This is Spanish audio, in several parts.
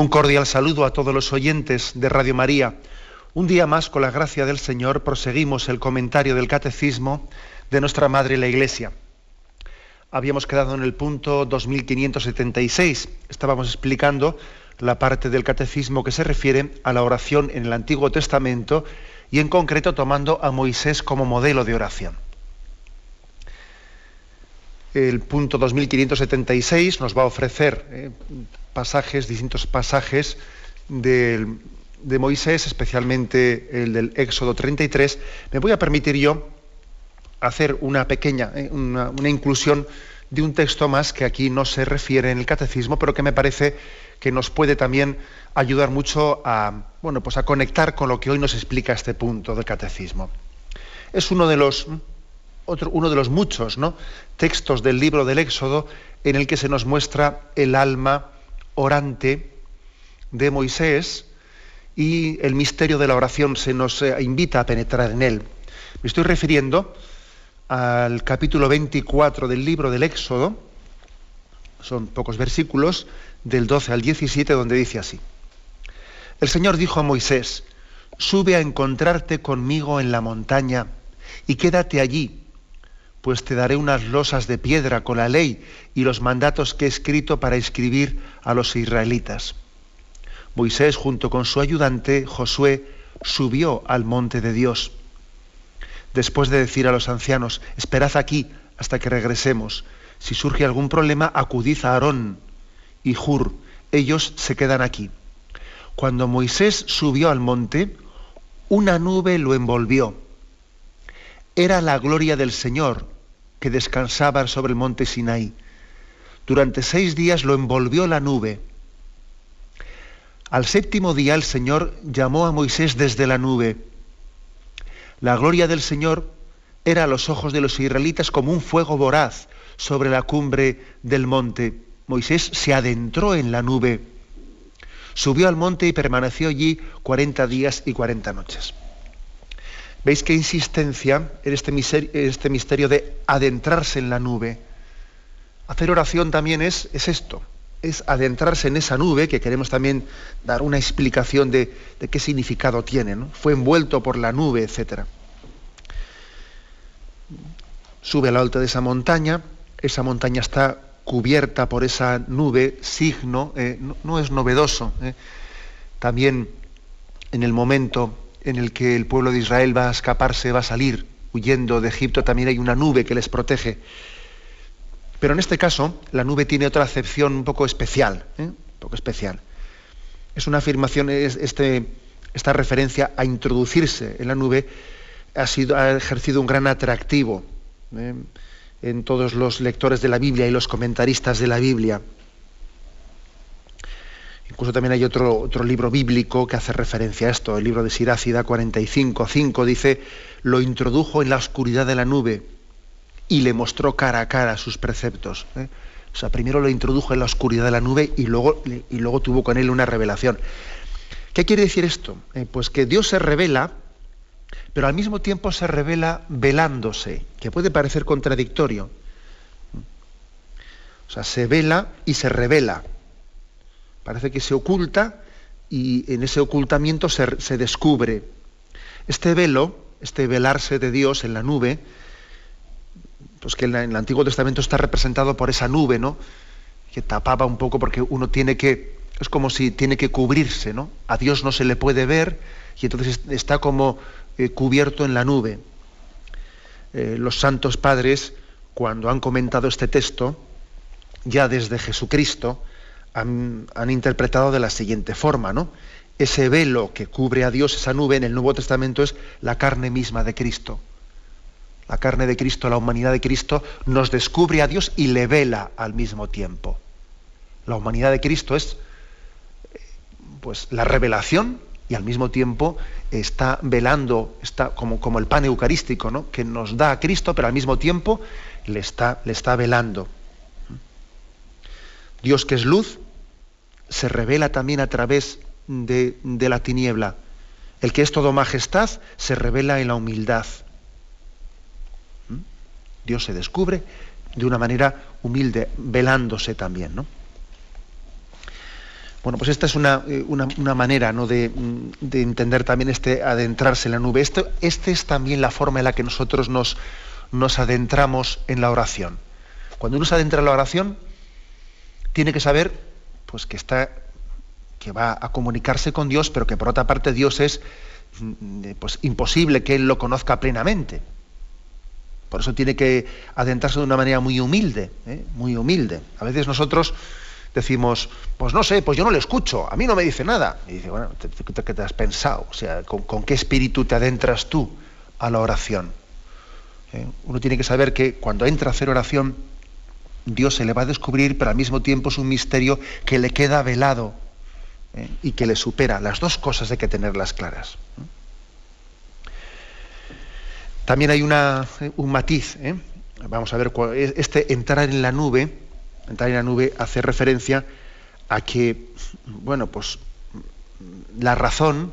Un cordial saludo a todos los oyentes de Radio María. Un día más, con la gracia del Señor, proseguimos el comentario del Catecismo de nuestra Madre la Iglesia. Habíamos quedado en el punto 2576. Estábamos explicando la parte del Catecismo que se refiere a la oración en el Antiguo Testamento y en concreto tomando a Moisés como modelo de oración. El punto 2576 nos va a ofrecer eh, pasajes, distintos pasajes de, Moisés, especialmente el del Éxodo 33, me voy a permitir yo hacer una pequeña, eh, una, inclusión de un texto más que aquí no se refiere en el catecismo, pero que me parece que nos puede también ayudar mucho a, bueno, pues a conectar con lo que hoy nos explica este punto del catecismo. Es uno de los, uno de los muchos textos del libro del Éxodo en el que se nos muestra el alma orante de Moisés y el misterio de la oración se nos eh, invita a penetrar en él. Me estoy refiriendo al capítulo 24 del libro del Éxodo, son pocos versículos, del 12 al 17, donde dice así. El Señor dijo a Moisés, sube a encontrarte conmigo en la montaña y quédate allí pues te daré unas losas de piedra con la ley y los mandatos que he escrito para escribir a los israelitas. Moisés, junto con su ayudante, Josué, subió al monte de Dios. Después de decir a los ancianos, esperad aquí hasta que regresemos. Si surge algún problema, acudid a Aarón y Jur. Ellos se quedan aquí. Cuando Moisés subió al monte, una nube lo envolvió era la gloria del Señor que descansaba sobre el monte Sinaí. Durante seis días lo envolvió la nube. Al séptimo día el Señor llamó a Moisés desde la nube. La gloria del Señor era a los ojos de los israelitas como un fuego voraz sobre la cumbre del monte. Moisés se adentró en la nube, subió al monte y permaneció allí cuarenta días y cuarenta noches. ¿Veis qué insistencia en este, misterio, este misterio de adentrarse en la nube? Hacer oración también es, es, esto, es adentrarse en esa nube, que queremos también dar una explicación de, qué significado tiene. Fue envuelto por la nube, etc. Sube a la alta de esa montaña, esa montaña está cubierta por esa nube, signo, eh, no, es novedoso. Eh. También en el momento en el que el pueblo de Israel va a escaparse, va a salir huyendo de Egipto, también hay una nube que les protege. Pero en este caso, la nube tiene otra acepción un poco especial, ¿eh? un poco especial. Es una afirmación, este, esta referencia a introducirse en la nube ha, sido, ha ejercido un gran atractivo ¿eh? en todos los lectores de la Biblia y los comentaristas de la Biblia. Incluso también hay otro, otro libro bíblico que hace referencia a esto, el libro de Sirácida 45.5, dice, lo introdujo en la oscuridad de la nube y le mostró cara a cara sus preceptos. ¿eh? O sea, primero lo introdujo en la oscuridad de la nube y luego, y luego tuvo con él una revelación. ¿Qué quiere decir esto? Eh, pues que Dios se revela, pero al mismo tiempo se revela velándose, que puede parecer contradictorio. O sea, se vela y se revela. Parece que se oculta y en ese ocultamiento se, descubre. Este velo, este velarse de Dios en la nube, pues que en, el Antiguo Testamento está representado por esa nube, ¿no? Que tapaba un poco porque uno tiene que, es como si tiene que cubrirse, ¿no? A Dios no se le puede ver y entonces está como eh, cubierto en la nube. Eh, los santos padres, cuando han comentado este texto, ya desde Jesucristo, han, interpretado de la siguiente forma, ¿no? Ese velo que cubre a Dios, esa nube en el Nuevo Testamento es la carne misma de Cristo. La carne de Cristo, la humanidad de Cristo, nos descubre a Dios y le vela al mismo tiempo. La humanidad de Cristo es pues la revelación y al mismo tiempo está velando, está como, como el pan eucarístico, ¿no? que nos da a Cristo, pero al mismo tiempo le está, le está velando. Dios que es luz, se revela también a través de, de la tiniebla. El que es todo majestad se revela en la humildad. ¿Mm? Dios se descubre de una manera humilde, velándose también. ¿no? Bueno, pues esta es una, eh, manera ¿no? de, entender también este adentrarse en la nube. Esta es también la forma en la que nosotros nos, nos adentramos en la oración. Cuando uno se adentra en la oración, tiene que saber pues, que, está, que va a comunicarse con Dios, pero que por otra parte Dios es mm, pues, imposible que Él lo conozca plenamente. Por eso tiene que adentrarse de una manera muy humilde, ¿eh? muy humilde. A veces nosotros decimos, pues no sé, pues yo no le escucho, a mí no me dice nada. Y dice, bueno, ¿qué te has pensado? O sea, ¿con, qué espíritu te adentras tú a la oración? ¿Eh? Uno tiene que saber que cuando entra a hacer oración, Dios se le va a descubrir, pero al mismo tiempo es un misterio que le queda velado ¿eh? y que le supera. Las dos cosas hay que tenerlas claras. También hay una, un matiz. ¿eh? Vamos a ver, este entrar en la nube, entrar en la nube hace referencia a que, bueno, pues la razón,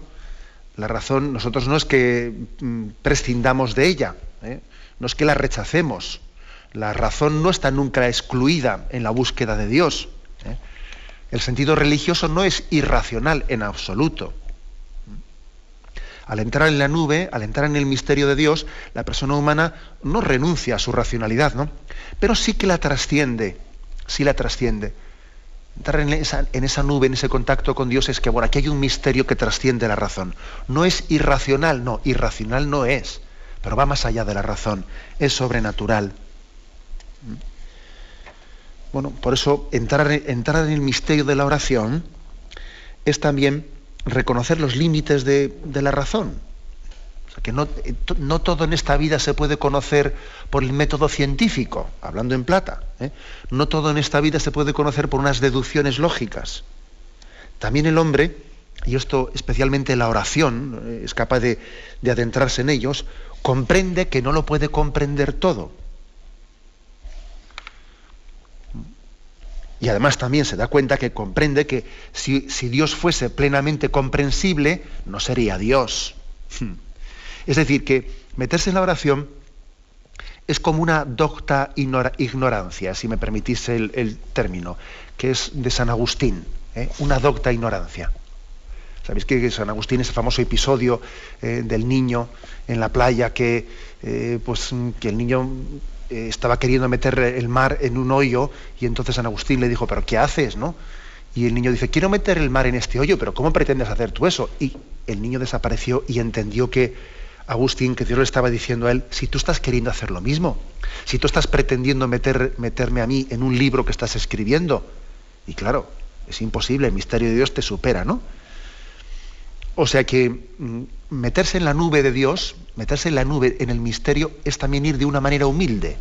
la razón, nosotros no es que mm, prescindamos de ella, ¿eh? no es que la rechacemos. La razón no está nunca excluida en la búsqueda de Dios. ¿eh? El sentido religioso no es irracional en absoluto. Al entrar en la nube, al entrar en el misterio de Dios, la persona humana no renuncia a su racionalidad, ¿no? Pero sí que la trasciende sí la trasciende. Entrar en esa, en esa, nube, en ese contacto con Dios, es que, bueno, aquí hay un misterio que trasciende la razón. No es irracional, no, irracional no es, pero va más allá de la razón, es sobrenatural. Bueno, por eso entrar, en el misterio de la oración es también reconocer los límites de, la razón que no, no, todo en esta vida se puede conocer por el método científico, hablando en plata. ¿eh? No todo en esta vida se puede conocer por unas deducciones lógicas. También el hombre, y esto especialmente la oración, ¿eh? es capaz de adentrarse en ellos, comprende que no lo puede comprender todo. Y además también se da cuenta que comprende que si, si Dios fuese plenamente comprensible, no sería Dios. Hmm. Es decir, que meterse en la oración es como una docta ignorancia, si me permitís el, término, que es de San Agustín, ¿eh? una docta ignorancia. Sabéis que San Agustín es el famoso episodio eh, del niño en la playa que, eh, pues, que el niño estaba queriendo meter el mar en un hoyo y entonces San Agustín le dijo, pero ¿qué haces? ¿no? Y el niño dice, quiero meter el mar en este hoyo, pero ¿cómo pretendes hacer tú eso? Y el niño desapareció y entendió que Agustín, que Dios le estaba diciendo a él, si tú estás queriendo hacer lo mismo, si tú estás pretendiendo meter, meterme a mí en un libro que estás escribiendo, y claro, es imposible, el misterio de Dios te supera, ¿no? O sea que mm, meterse en la nube de Dios, meterse en la nube, en el misterio, es también ir de una manera humilde,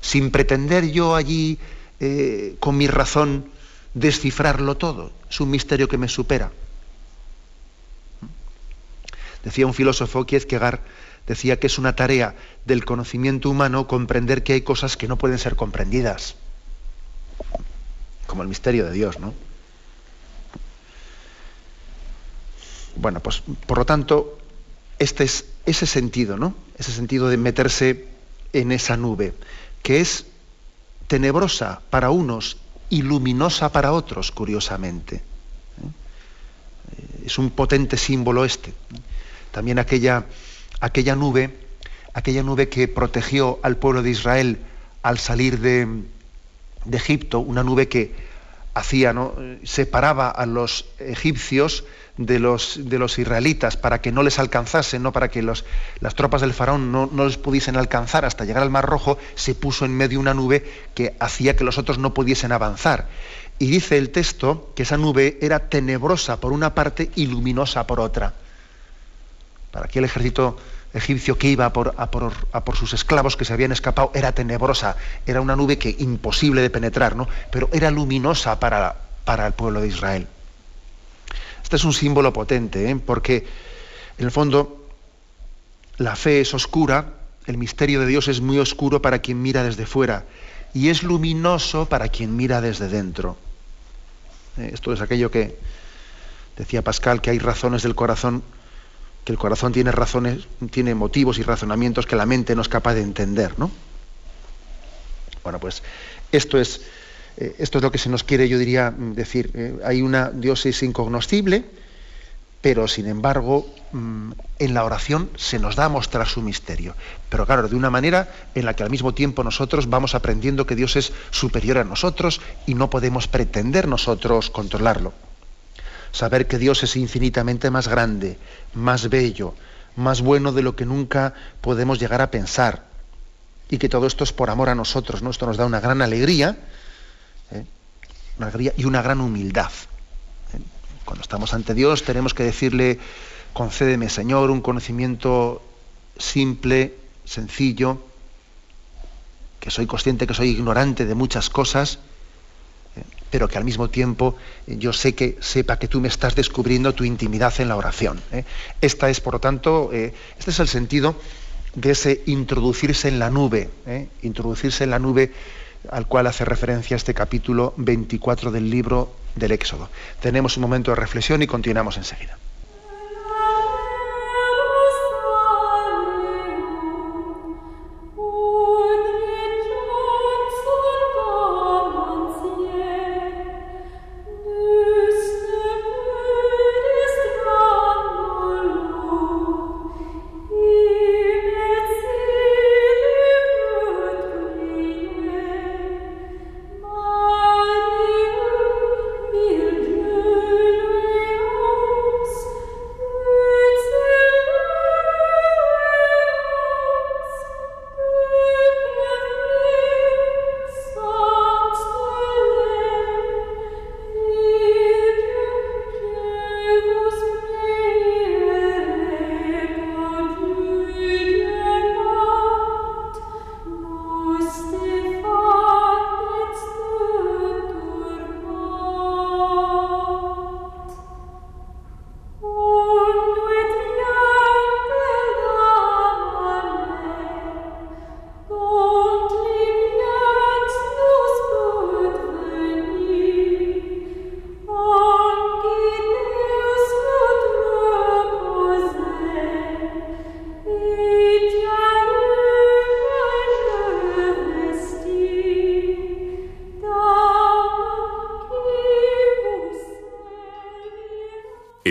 sin pretender yo allí, eh, con mi razón, descifrarlo todo. Es un misterio que me supera. Decía un filósofo, Kierkegaard, decía que es una tarea del conocimiento humano comprender que hay cosas que no pueden ser comprendidas, como el misterio de Dios, ¿no? Bueno, pues por lo tanto, este es ese sentido, ¿no? Ese sentido de meterse en esa nube, que es tenebrosa para unos y luminosa para otros, curiosamente. ¿eh? Es un potente símbolo este también aquella, aquella nube, aquella nube que protegió al pueblo de Israel al salir de, Egipto, una nube que hacía, ¿no? separaba a los egipcios de los, de los israelitas para que no les alcanzasen, ¿no? para que los, las tropas del faraón no, no, les pudiesen alcanzar hasta llegar al Mar Rojo, se puso en medio una nube que hacía que los otros no pudiesen avanzar. Y dice el texto que esa nube era tenebrosa por una parte y luminosa por otra para aquel ejército egipcio que iba a por, por, sus esclavos que se habían escapado, era tenebrosa, era una nube que imposible de penetrar, ¿no? pero era luminosa para, para el pueblo de Israel. Este es un símbolo potente, ¿eh? porque en el fondo la fe es oscura, el misterio de Dios es muy oscuro para quien mira desde fuera y es luminoso para quien mira desde dentro. Eh, esto es aquello que decía Pascal, que hay razones del corazón, que el corazón tiene razones, tiene motivos y razonamientos que la mente no es capaz de entender, ¿no? Bueno, pues esto es, eh, esto es lo que se nos quiere, yo diría, decir. Eh, hay una Dios es incognoscible, pero sin embargo mm, en la oración se nos da a mostrar su misterio. Pero claro, de una manera en la que al mismo tiempo nosotros vamos aprendiendo que Dios es superior a nosotros y no podemos pretender nosotros controlarlo. Saber que Dios es infinitamente más grande, más bello, más bueno de lo que nunca podemos llegar a pensar. Y que todo esto es por amor a nosotros. ¿no? Esto nos da una gran alegría, ¿eh? y una gran humildad. Cuando estamos ante Dios tenemos que decirle, concédeme Señor un conocimiento simple, sencillo, que soy consciente que soy ignorante de muchas cosas, eh, pero que al mismo tiempo eh, yo sé que sepa que tú me estás descubriendo tu intimidad en la oración. ¿eh? Esta es, por lo tanto, este es el sentido de ese introducirse en la nube, introducirse en la nube al cual hace referencia este capítulo 24 del libro del Éxodo. Tenemos un momento de reflexión y continuamos enseguida.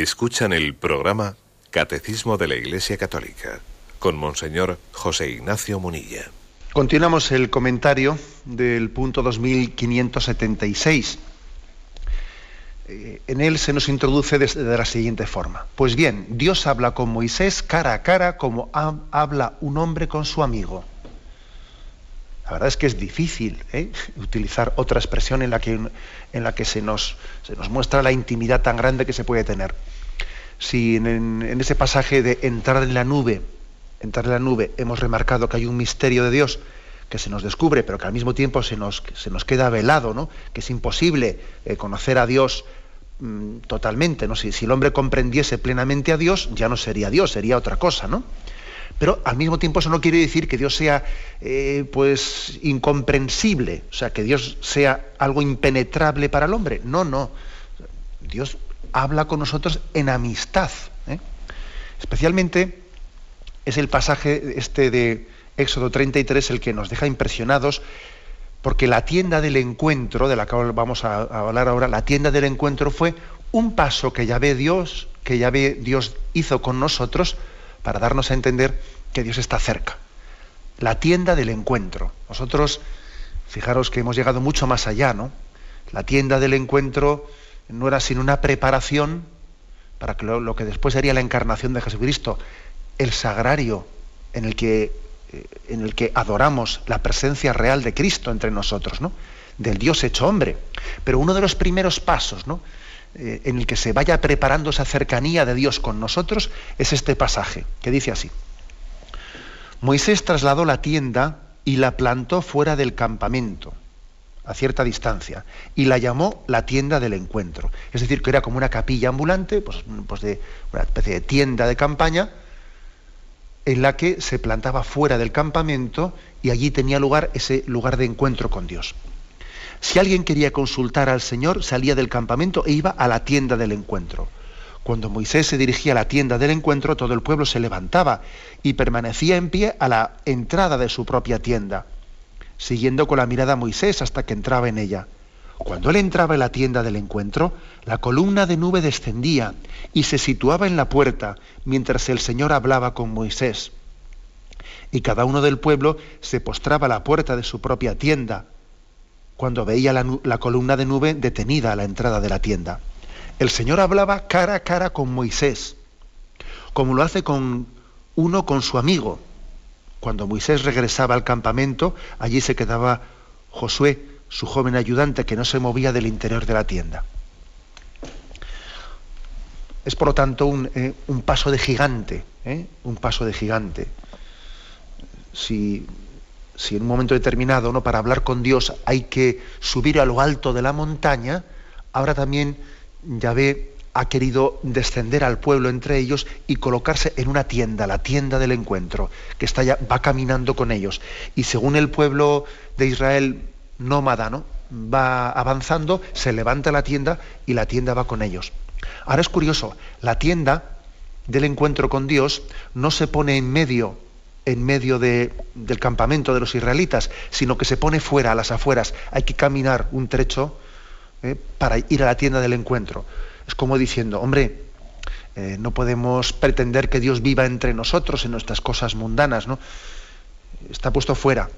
Escuchan el programa Catecismo de la Iglesia Católica con Monseñor José Ignacio Munilla. Continuamos el comentario del punto 2576. Eh, en él se nos introduce de, la siguiente forma. Pues bien, Dios habla con Moisés cara a cara como habla un hombre con su amigo. La verdad es que es difícil ¿eh? utilizar otra expresión en la que, en la que se, nos, se nos muestra la intimidad tan grande que se puede tener si en, ese pasaje de entrar en la nube, entrar en la nube, hemos remarcado que hay un misterio de Dios que se nos descubre, pero que al mismo tiempo se nos, se nos queda velado, ¿no? que es imposible eh, conocer a Dios mm, totalmente. ¿no? Si, si, el hombre comprendiese plenamente a Dios, ya no sería Dios, sería otra cosa. ¿no? Pero al mismo tiempo eso no quiere decir que Dios sea eh, pues incomprensible, o sea, que Dios sea algo impenetrable para el hombre. No, no. Dios habla con nosotros en amistad. ¿eh? Especialmente es el pasaje este de Éxodo 33 el que nos deja impresionados porque la tienda del encuentro, de la que vamos a, hablar ahora, la tienda del encuentro fue un paso que ya ve Dios, que ya ve Dios hizo con nosotros para darnos a entender que Dios está cerca. La tienda del encuentro. Nosotros, fijaros que hemos llegado mucho más allá, ¿no? La tienda del encuentro no era sino una preparación para que lo, que después sería la encarnación de Jesucristo, el sagrario en el que, eh, en el que adoramos la presencia real de Cristo entre nosotros, ¿no? del Dios hecho hombre. Pero uno de los primeros pasos ¿no? Eh, en el que se vaya preparando esa cercanía de Dios con nosotros es este pasaje, que dice así. Moisés trasladó la tienda y la plantó fuera del campamento a cierta distancia, y la llamó la tienda del encuentro. Es decir, que era como una capilla ambulante, pues, pues una especie de tienda de campaña, en la que se plantaba fuera del campamento y allí tenía lugar ese lugar de encuentro con Dios. Si alguien quería consultar al Señor, salía del campamento e iba a la tienda del encuentro. Cuando Moisés se dirigía a la tienda del encuentro, todo el pueblo se levantaba y permanecía en pie a la entrada de su propia tienda, siguiendo con la mirada a Moisés hasta que entraba en ella. Cuando él entraba en la tienda del encuentro, la columna de nube descendía y se situaba en la puerta mientras el Señor hablaba con Moisés. Y cada uno del pueblo se postraba a la puerta de su propia tienda cuando veía la, columna de nube detenida a la entrada de la tienda el Señor hablaba cara a cara con Moisés, como lo hace con uno con su amigo. Cuando Moisés regresaba al campamento, allí se quedaba Josué, su joven ayudante, que no se movía del interior de la tienda. Es por lo tanto un, eh, paso de gigante, ¿eh? un paso de gigante. Si, si, en un momento determinado, ¿no? para hablar con Dios, hay que subir a lo alto de la montaña, ahora también Yahvé ha querido descender al pueblo entre ellos y colocarse en una tienda, la tienda del encuentro, que está ya, va caminando con ellos. Y según el pueblo de Israel nómada, ¿no? va avanzando, se levanta la tienda y la tienda va con ellos. Ahora es curioso, la tienda del encuentro con Dios no se pone en medio, en medio del campamento de los israelitas, sino que se pone fuera, a las afueras. Hay que caminar un trecho ¿eh? para ir a la tienda del encuentro. Es como diciendo, hombre, eh, no podemos pretender que Dios viva entre nosotros en nuestras cosas mundanas, ¿no? Está puesto fuera.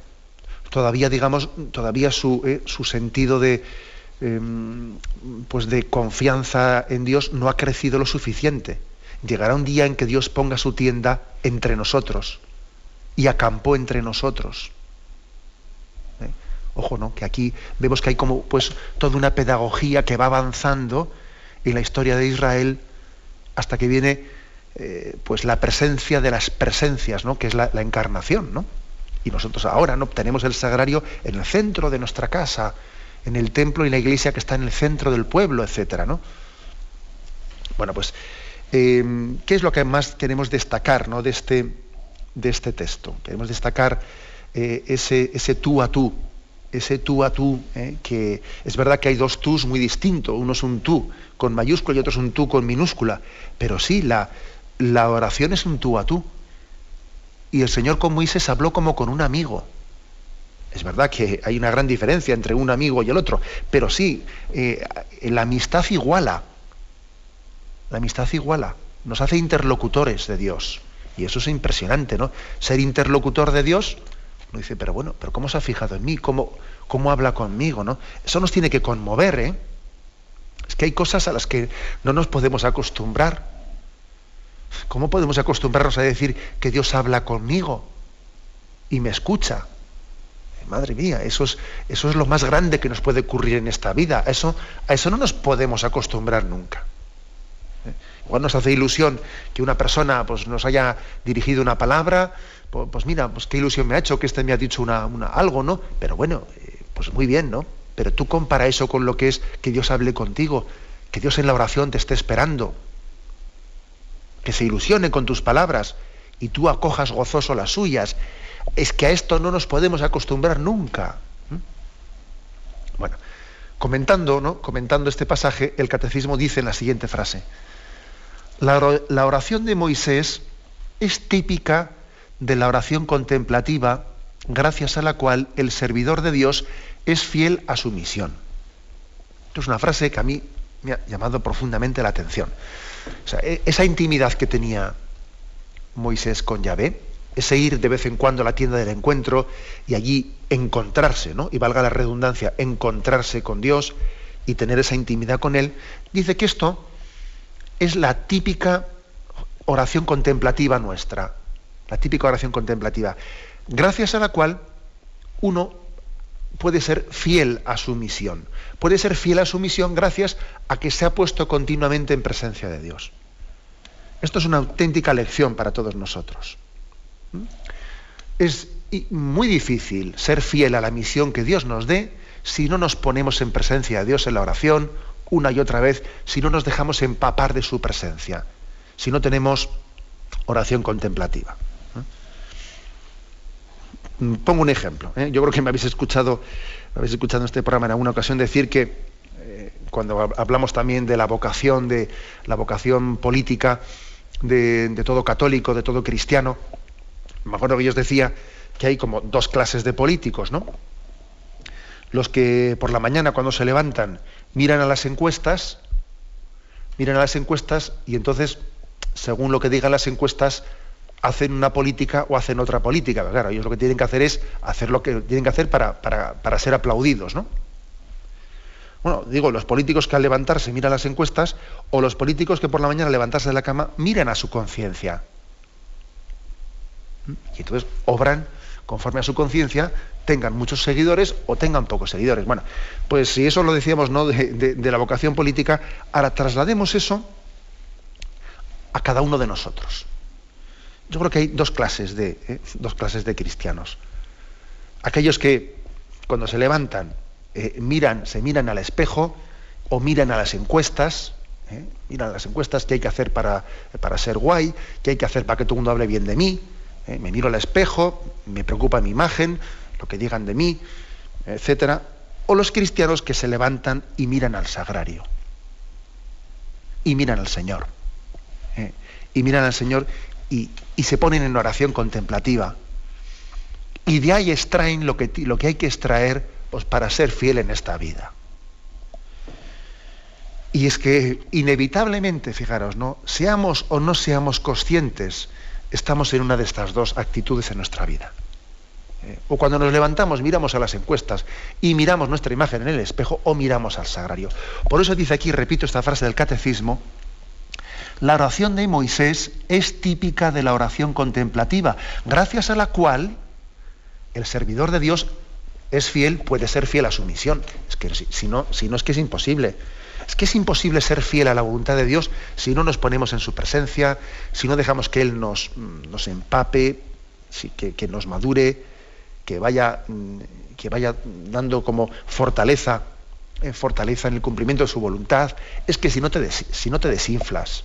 Todavía, digamos, todavía su, eh, su sentido de, em, pues de confianza en Dios no ha crecido lo suficiente. Llegará un día en que Dios ponga su tienda entre nosotros y acampó entre nosotros. Ojo, ¿no? Que aquí vemos que hay como pues toda una pedagogía que va avanzando en la historia de Israel hasta que viene eh, pues la presencia de las presencias, ¿no? Que es la, encarnación, ¿no? Y nosotros ahora no tenemos el sagrario en el centro de nuestra casa, en el templo y la iglesia que está en el centro del pueblo, etcétera, ¿no? Bueno, pues, eh, ¿qué es lo que más queremos destacar ¿no? de, este, de este texto? Queremos destacar eh, ese, ese tú a tú ese tú a tú, ¿eh? que es verdad que hay dos tús muy distintos, uno es un tú con mayúscula y otro es un tú con minúscula, pero sí, la, la oración es un tú a tú. Y el Señor con Moisés habló como con un amigo. Es verdad que hay una gran diferencia entre un amigo y el otro, pero sí, eh, la amistad iguala. La amistad iguala. Nos hace interlocutores de Dios. Y eso es impresionante, ¿no? Ser interlocutor de Dios uno dice, pero bueno, pero ¿cómo se ha fijado en mí? ¿Cómo, cómo habla conmigo? ¿no? Eso nos tiene que conmover, ¿eh? Es que hay cosas a las que no nos podemos acostumbrar. ¿Cómo podemos acostumbrarnos a decir que Dios habla conmigo y me escucha? Madre mía, eso es, eso es lo más grande que nos puede ocurrir en esta vida. Eso, a eso no nos podemos acostumbrar nunca. Igual nos hace ilusión que una persona pues, nos haya dirigido una palabra, pues, mira, pues qué ilusión me ha hecho que este me ha dicho una, algo, ¿no? Pero bueno, eh, pues muy bien, ¿no? Pero tú compara eso con lo que es que Dios hable contigo, que Dios en la oración te esté esperando, que se ilusione con tus palabras y tú acojas gozoso las suyas. Es que a esto no nos podemos acostumbrar nunca. Bueno, comentando, ¿no? comentando este pasaje, el catecismo dice en la siguiente frase: la oración de Moisés es típica de la oración contemplativa, gracias a la cual el servidor de Dios es fiel a su misión. Esto es una frase que a mí me ha llamado profundamente la atención. E, esa intimidad que tenía Moisés con Yahvé, ese ir de vez en cuando a la tienda del encuentro y allí encontrarse, ¿no? y valga la redundancia, encontrarse con Dios y tener esa intimidad con Él, dice que esto es la típica oración contemplativa nuestra la típica oración contemplativa, gracias a la cual uno puede ser fiel a su misión. Puede ser fiel a su misión gracias a que se ha puesto continuamente en presencia de Dios. Esto es una auténtica lección para todos nosotros. Es muy difícil ser fiel a la misión que Dios nos dé si no nos ponemos en presencia de Dios en la oración una y otra vez, si no nos dejamos empapar de su presencia, si no tenemos oración contemplativa. Mm, pongo un ejemplo. ¿eh? Yo creo que me habéis escuchado, habéis escuchado en este programa en alguna ocasión decir que eh, cuando hablamos también de la vocación, de la vocación política de, de, todo católico, de todo cristiano, me acuerdo que yo os decía que hay como dos clases de políticos, ¿no? Los que por la mañana cuando se levantan miran a las encuestas, miran a las encuestas y entonces, según lo que digan las encuestas, hacen una política o hacen otra política. claro, ellos lo que tienen que hacer es hacer lo que tienen que hacer para, para, ser aplaudidos, ¿no? Bueno, digo, los políticos que al levantarse miran las encuestas o los políticos que por la mañana al levantarse de la cama miran a su conciencia. ¿Mm? Y entonces obran conforme a su conciencia, tengan muchos seguidores o tengan pocos seguidores. Bueno, pues si eso lo decíamos ¿no? de, la vocación política, ahora traslademos eso a cada uno de nosotros. Yo creo que hay dos clases de, ¿eh? dos clases de cristianos. Aquellos que cuando se levantan eh, miran, se miran al espejo o miran a las encuestas, ¿eh? miran las encuestas que hay que hacer para, para ser guay, que hay que hacer para que todo el mundo hable bien de mí, ¿eh? me miro al espejo, me preocupa mi imagen, lo que digan de mí, etcétera, o los cristianos que se levantan y miran al sagrario y miran al Señor ¿eh? y miran al Señor y, se ponen en oración contemplativa y de ahí extraen lo que, lo que hay que extraer pues, para ser fiel en esta vida. Y es que inevitablemente, fijaros, ¿no? Seamos o no seamos conscientes estamos en una de estas dos actitudes en nuestra vida. Eh, o cuando nos levantamos, miramos a las encuestas y miramos nuestra imagen en el espejo o miramos al sagrario. Por eso dice aquí, repito esta frase del catecismo, la oración de Moisés es típica de la oración contemplativa, gracias a la cual el servidor de Dios es fiel, puede ser fiel a su misión. Es que si no, si no es que es imposible. Es que es imposible ser fiel a la voluntad de Dios si no nos ponemos en su presencia, si no dejamos que Él nos, mm, nos empape, que, nos madure, que vaya, mm, que vaya dando como fortaleza, eh, fortaleza en el cumplimiento de su voluntad. Es que si no, te si no desinflas,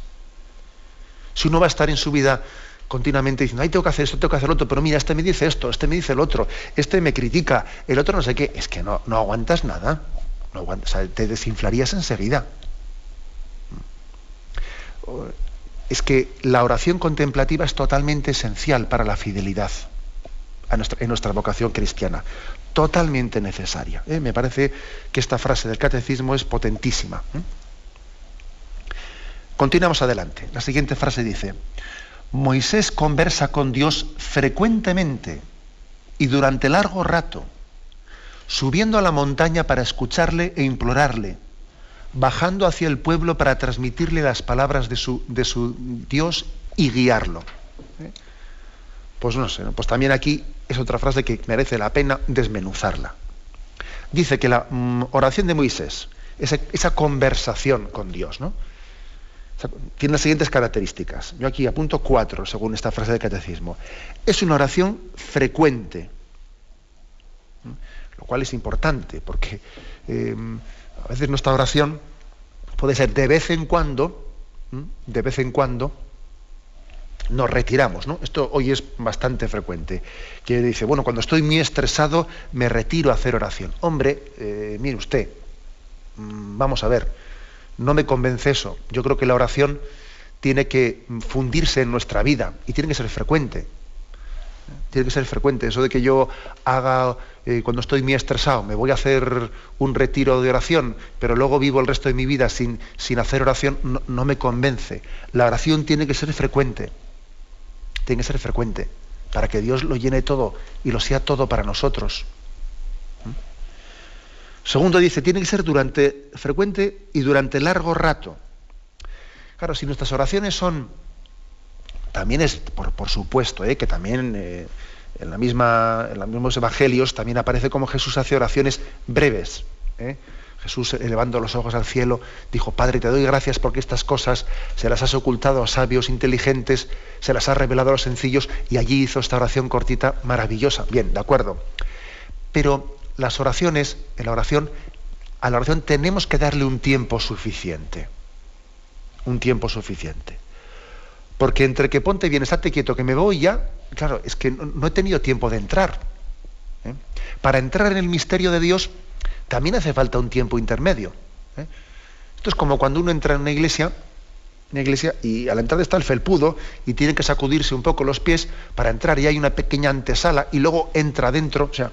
si uno va a estar en su vida continuamente diciendo, ay, tengo que hacer esto, tengo que hacer lo otro, pero mira, este me dice esto, este me dice lo otro, este me critica, el otro no sé qué, es que no aguantas nada te desinflarías enseguida. Es que la oración contemplativa es totalmente esencial para la fidelidad en nuestra vocación cristiana. Totalmente necesaria. ¿eh? Me parece que esta frase del catecismo es potentísima. ¿eh? Continuamos adelante. La siguiente frase dice, Moisés conversa con Dios frecuentemente y durante largo rato subiendo a la montaña para escucharle e implorarle, bajando hacia el pueblo para transmitirle las palabras de su, de su Dios y guiarlo. ¿Eh? Pues no sé, pues también aquí es otra frase que merece la pena desmenuzarla. Dice que la mm, oración de Moisés, esa, esa, conversación con Dios, ¿no? tiene las siguientes características. Yo aquí apunto cuatro, según esta frase del catecismo. Es una oración frecuente lo cual es importante, porque eh, a veces nuestra oración puede ser de vez en cuando, de vez en cuando, nos retiramos, ¿no? Esto hoy es bastante frecuente. Que dice, bueno, cuando estoy muy estresado, me retiro a hacer oración. Hombre, eh, mire usted, mm, vamos a ver, no me convence eso. Yo creo que la oración tiene que fundirse en nuestra vida y tiene que ser frecuente tiene que ser frecuente. Eso de que yo haga, eh, cuando estoy muy estresado, me voy a hacer un retiro de oración, pero luego vivo el resto de mi vida sin, sin hacer oración, no, me convence. La oración tiene que ser frecuente. Tiene que ser frecuente, para que Dios lo llene todo y lo sea todo para nosotros. ¿Mm? Segundo dice, tiene que ser durante, frecuente y durante largo rato. Claro, si nuestras oraciones son también es, por, supuesto, ¿eh? que también eh, en, la misma, en los mismos evangelios también aparece como Jesús hace oraciones breves. ¿eh? Jesús, elevando los ojos al cielo, dijo, Padre, te doy gracias porque estas cosas se las has ocultado a sabios, inteligentes, se las has revelado a los sencillos, y allí hizo esta oración cortita maravillosa. Bien, de acuerdo. Pero las oraciones, la oración, a la oración tenemos que darle un tiempo suficiente. Un tiempo suficiente. Porque entre que ponte bien, estate quieto, que me voy ya, claro, es que no, he tenido tiempo de entrar. ¿eh? Para entrar en el misterio de Dios también hace falta un tiempo intermedio. ¿eh? Esto es como cuando uno entra en una iglesia, una iglesia y a la entrada está el felpudo y tiene que sacudirse un poco los pies para entrar y hay una pequeña antesala y luego entra dentro. O sea,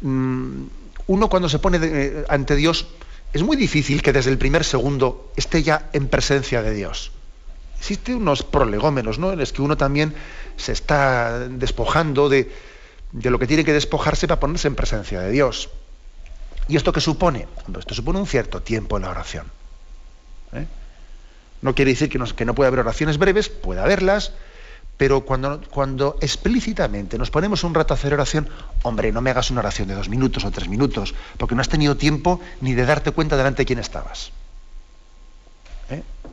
mm, uno cuando se pone eh, ante Dios es muy difícil que desde el primer segundo esté ya en presencia de Dios. Existen unos prolegómenos, ¿no? En los que uno también se está despojando de, lo que tiene que despojarse para ponerse en presencia de Dios. ¿Y esto qué supone? esto supone un cierto tiempo en la oración. ¿eh? No quiere decir que no, que no puede haber oraciones breves, puede haberlas, pero cuando, cuando explícitamente nos ponemos un rato a hacer oración, hombre, no me hagas una oración de dos minutos o tres minutos, porque no has tenido tiempo ni de darte cuenta delante de quién estabas.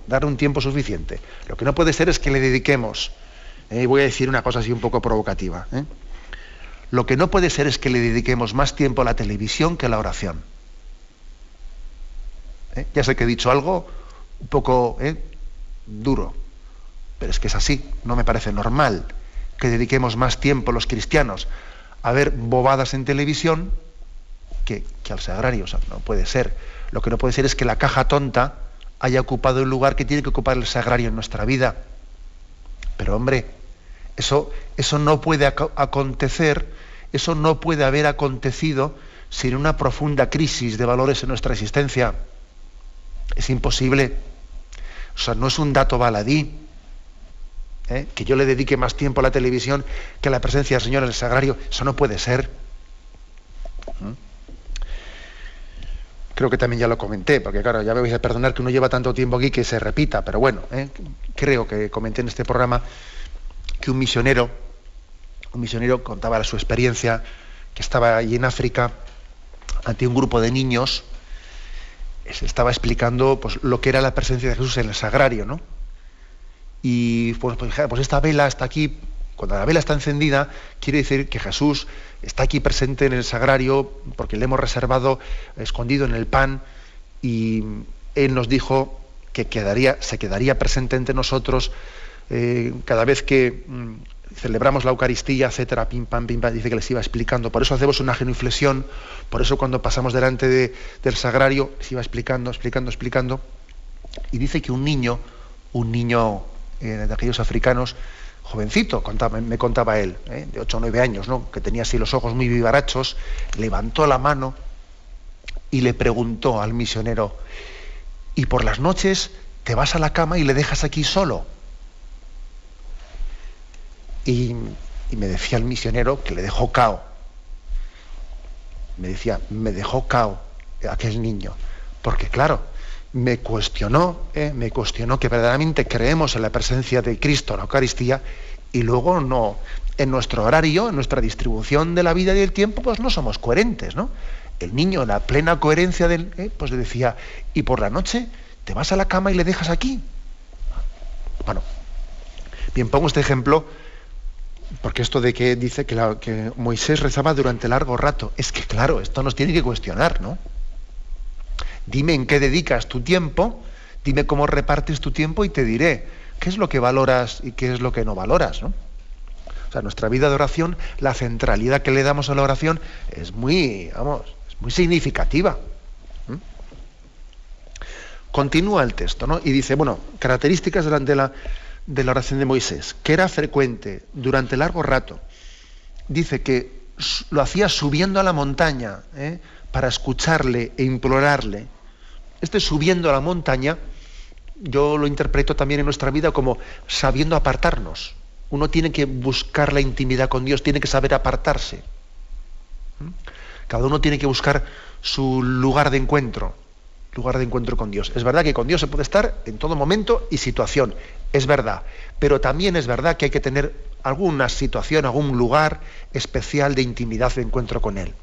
¿Eh? dar un tiempo suficiente. Lo que no puede ser es que le dediquemos, ¿eh? y voy a decir una cosa así un poco provocativa, ¿eh? lo que no puede ser es que le dediquemos más tiempo a la televisión que a la oración. Ya sé que he dicho algo un poco duro, pero es que es así, no me parece normal que dediquemos más tiempo los cristianos a ver bobadas en televisión que, que al sagrario. O sea, no puede ser. Lo que no puede ser es que la caja tonta haya ocupado el lugar que tiene que ocupar el sagrario en nuestra vida. Pero hombre, eso, eso no puede acontecer, eso no puede haber acontecido sin una profunda crisis de valores en nuestra existencia. Es imposible. O sea, no es un dato baladí. ¿eh? Que yo le dedique más tiempo a la televisión que a la presencia del Señor en el sagrario. Eso no puede ser. Creo que también ya lo comenté, porque claro, ya me vais a perdonar que uno lleva tanto tiempo aquí que se repita, pero bueno, ¿eh? creo que comenté en este programa que un misionero, un misionero contaba su experiencia, que estaba allí en África ante un grupo de niños, se estaba explicando pues, lo que era la presencia de Jesús en el sagrario, ¿no? Y pues, pues, pues esta vela está aquí, cuando la vela está encendida, quiere decir que Jesús está aquí presente en el sagrario porque le hemos reservado escondido en el pan y Él nos dijo que quedaría, se quedaría presente entre nosotros eh, cada vez que mm, celebramos la Eucaristía, etcétera, pim pam, pim pam, dice que les iba explicando. Por eso hacemos una genuflexión, por eso cuando pasamos delante del sagrario, les iba explicando, explicando, explicando. Y dice que un niño, un niño eh, de aquellos africanos, jovencito, me contaba él, ¿eh? de 8 o 9 años, ¿no? que tenía así los ojos muy vivarachos, levantó la mano y le preguntó al misionero, ¿y por las noches te vas a la cama y le dejas aquí solo? Y, y me decía el misionero que le dejó cao. Me decía, me dejó cao aquel niño. Porque claro, me cuestionó, ¿eh? me cuestionó que verdaderamente creemos en la presencia de Cristo en la Eucaristía y luego no, en nuestro horario, en nuestra distribución de la vida y del tiempo, pues no somos coherentes, ¿no? El niño, la plena coherencia del, ¿eh? pues le decía, y por la noche te vas a la cama y le dejas aquí. Bueno, bien, pongo este ejemplo porque esto de que dice que, que Moisés rezaba durante largo rato, es que claro, esto nos tiene que cuestionar, ¿no? Dime en qué dedicas tu tiempo, dime cómo repartes tu tiempo y te diré qué es lo que valoras y qué es lo que no valoras. ¿no? O sea, nuestra vida de oración, la centralidad que le damos a la oración es muy, vamos, es muy significativa. Continúa el texto, ¿no? Y dice, bueno, características de la, de la oración de Moisés, que era frecuente durante largo rato. Dice que lo hacía subiendo a la montaña, ¿eh? para escucharle e implorarle. Este subiendo a la montaña, yo lo interpreto también en nuestra vida como sabiendo apartarnos. Uno tiene que buscar la intimidad con Dios, tiene que saber apartarse. ¿Mm? Cada uno tiene que buscar su lugar de encuentro, lugar de encuentro con Dios. Es verdad que con Dios se puede estar en todo momento y situación, es verdad, pero también es verdad que hay que tener alguna situación, algún lugar especial de intimidad de encuentro con Él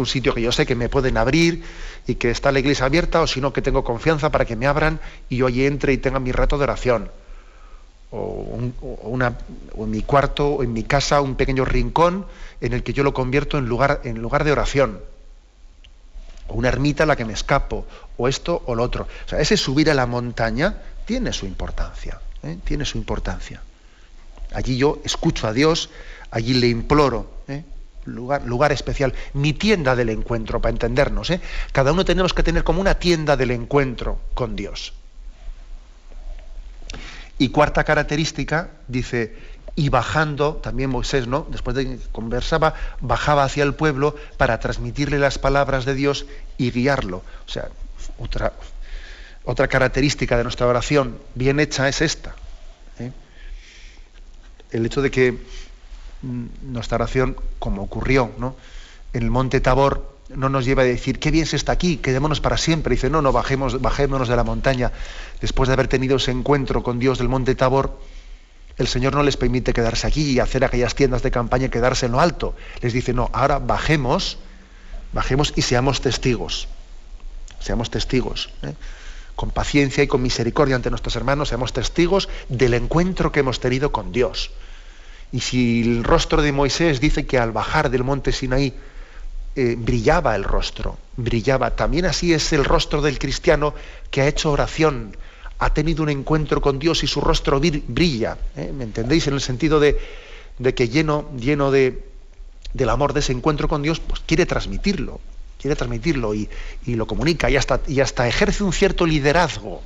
un sitio que yo sé que me pueden abrir y que está la iglesia abierta, o si no, que tengo confianza para que me abran y yo allí entre y tenga mi rato de oración. o, una, en mi cuarto o en mi casa un pequeño rincón en el que yo lo convierto en lugar, en lugar de oración. O una ermita a la que me escapo, o esto o lo otro. O sea, ese subir a la montaña tiene su importancia, ¿eh? tiene su importancia. Allí yo escucho a Dios, allí le imploro. Lugar, especial, mi tienda del encuentro, para entendernos. ¿eh? Cada uno tenemos que tener como una tienda del encuentro con Dios. Y cuarta característica, dice, y bajando, también Moisés, ¿no? Después de que conversaba, bajaba hacia el pueblo para transmitirle las palabras de Dios y guiarlo. O sea, otra, otra característica de nuestra oración bien hecha es esta. ¿eh? El hecho de que nuestra oración, como ocurrió ¿no? en el monte Tabor, no nos lleva a decir, qué bien se está aquí, quedémonos para siempre. Dice, no, no, bajemos, bajémonos de la montaña. Después de haber tenido ese encuentro con Dios del monte Tabor, el Señor no les permite quedarse aquí y hacer aquellas tiendas de campaña y quedarse en lo alto. Les dice, no, ahora bajemos, bajemos y seamos testigos. Seamos testigos. ¿eh? Con paciencia y con misericordia ante nuestros hermanos, seamos testigos del encuentro que hemos tenido con Dios. Y si el rostro de Moisés dice que al bajar del monte Sinaí eh, brillaba el rostro, brillaba. También así es el rostro del cristiano que ha hecho oración, ha tenido un encuentro con Dios y su rostro brilla. ¿eh? ¿Me entendéis? En el sentido de, que lleno, lleno de, del amor de ese encuentro con Dios, pues quiere transmitirlo, quiere transmitirlo y, lo comunica y hasta, ejerce un cierto liderazgo.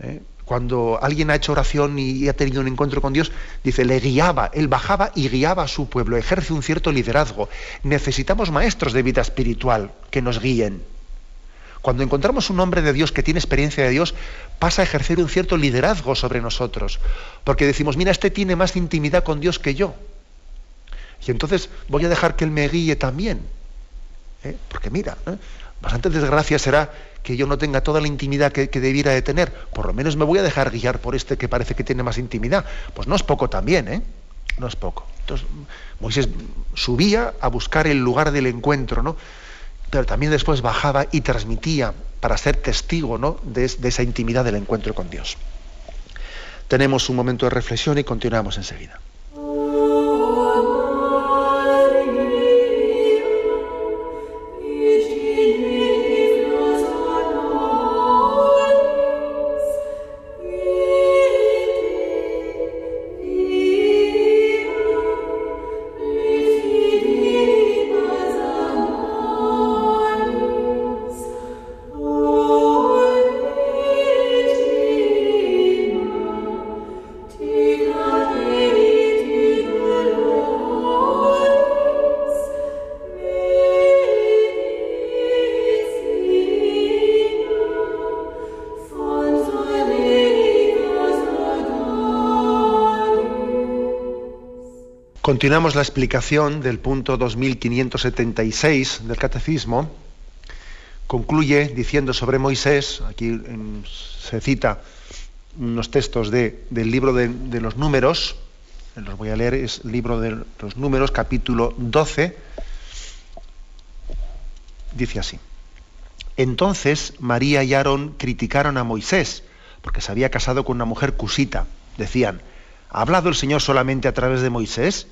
¿eh? Cuando alguien ha hecho oración y ha tenido un encuentro con Dios, dice, le guiaba, él bajaba y guiaba a su pueblo, ejerce un cierto liderazgo. Necesitamos maestros de vida espiritual que nos guíen. Cuando encontramos un hombre de Dios que tiene experiencia de Dios, pasa a ejercer un cierto liderazgo sobre nosotros, porque decimos, mira, este tiene más intimidad con Dios que yo. Y entonces voy a dejar que él me guíe también. ¿eh? Porque mira, ¿eh? bastante desgracia será que yo no tenga toda la intimidad que, debiera de tener, por lo menos me voy a dejar guiar por este que parece que tiene más intimidad. Pues no es poco también, ¿eh? No es poco. Entonces, Moisés subía a buscar el lugar del encuentro, ¿no? Pero también después bajaba y transmitía para ser testigo ¿no? de, de esa intimidad del encuentro con Dios. Tenemos un momento de reflexión y continuamos enseguida. Continuamos la explicación del punto 2576 del Catecismo. Concluye diciendo sobre Moisés, aquí se cita unos textos del libro de, de, los números, los voy a leer, es el libro de los números, capítulo 12, dice así. Entonces María y Aarón criticaron a Moisés, porque se había casado con una mujer cusita. Decían, ¿ha hablado el Señor solamente a través de Moisés?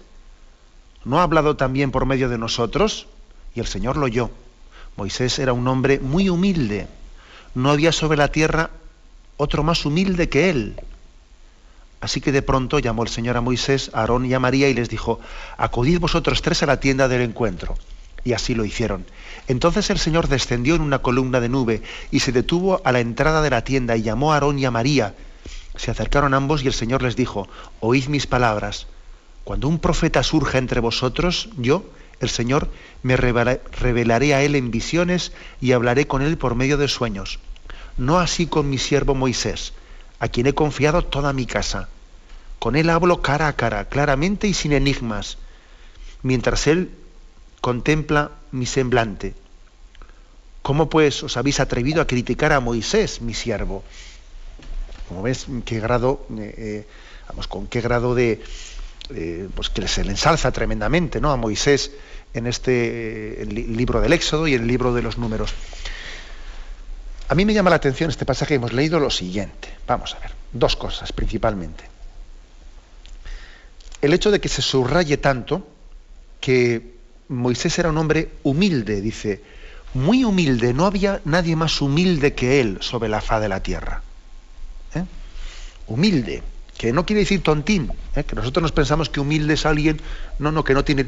¿No ha hablado también por medio de nosotros? Y el Señor lo oyó. Moisés era un hombre muy humilde. No había sobre la tierra otro más humilde que él. Así que de pronto llamó el Señor a Moisés, a Aarón y a María y les dijo, acudid vosotros tres a la tienda del encuentro. Y así lo hicieron. Entonces el Señor descendió en una columna de nube y se detuvo a la entrada de la tienda y llamó a Aarón y a María. Se acercaron ambos y el Señor les dijo, oíd mis palabras. Cuando un profeta surja entre vosotros, yo, el Señor, me revelaré a él en visiones y hablaré con él por medio de sueños. No así con mi siervo Moisés, a quien he confiado toda mi casa. Con él hablo cara a cara, claramente y sin enigmas, mientras él contempla mi semblante. ¿Cómo pues os habéis atrevido a criticar a Moisés, mi siervo? Como ves, qué grado, eh, eh, vamos, con qué grado de, eh, pues que se le ensalza tremendamente ¿no? a Moisés en este eh, libro del Éxodo y en el libro de los números. A mí me llama la atención este pasaje, hemos leído lo siguiente. Vamos a ver. Dos cosas principalmente. El hecho de que se subraye tanto que Moisés era un hombre humilde, dice, muy humilde, no había nadie más humilde que él sobre la faz de la tierra. ¿Eh? Humilde, que no quiere decir tontín, ¿eh? que nosotros nos pensamos que humilde es alguien, no, no, que no tiene...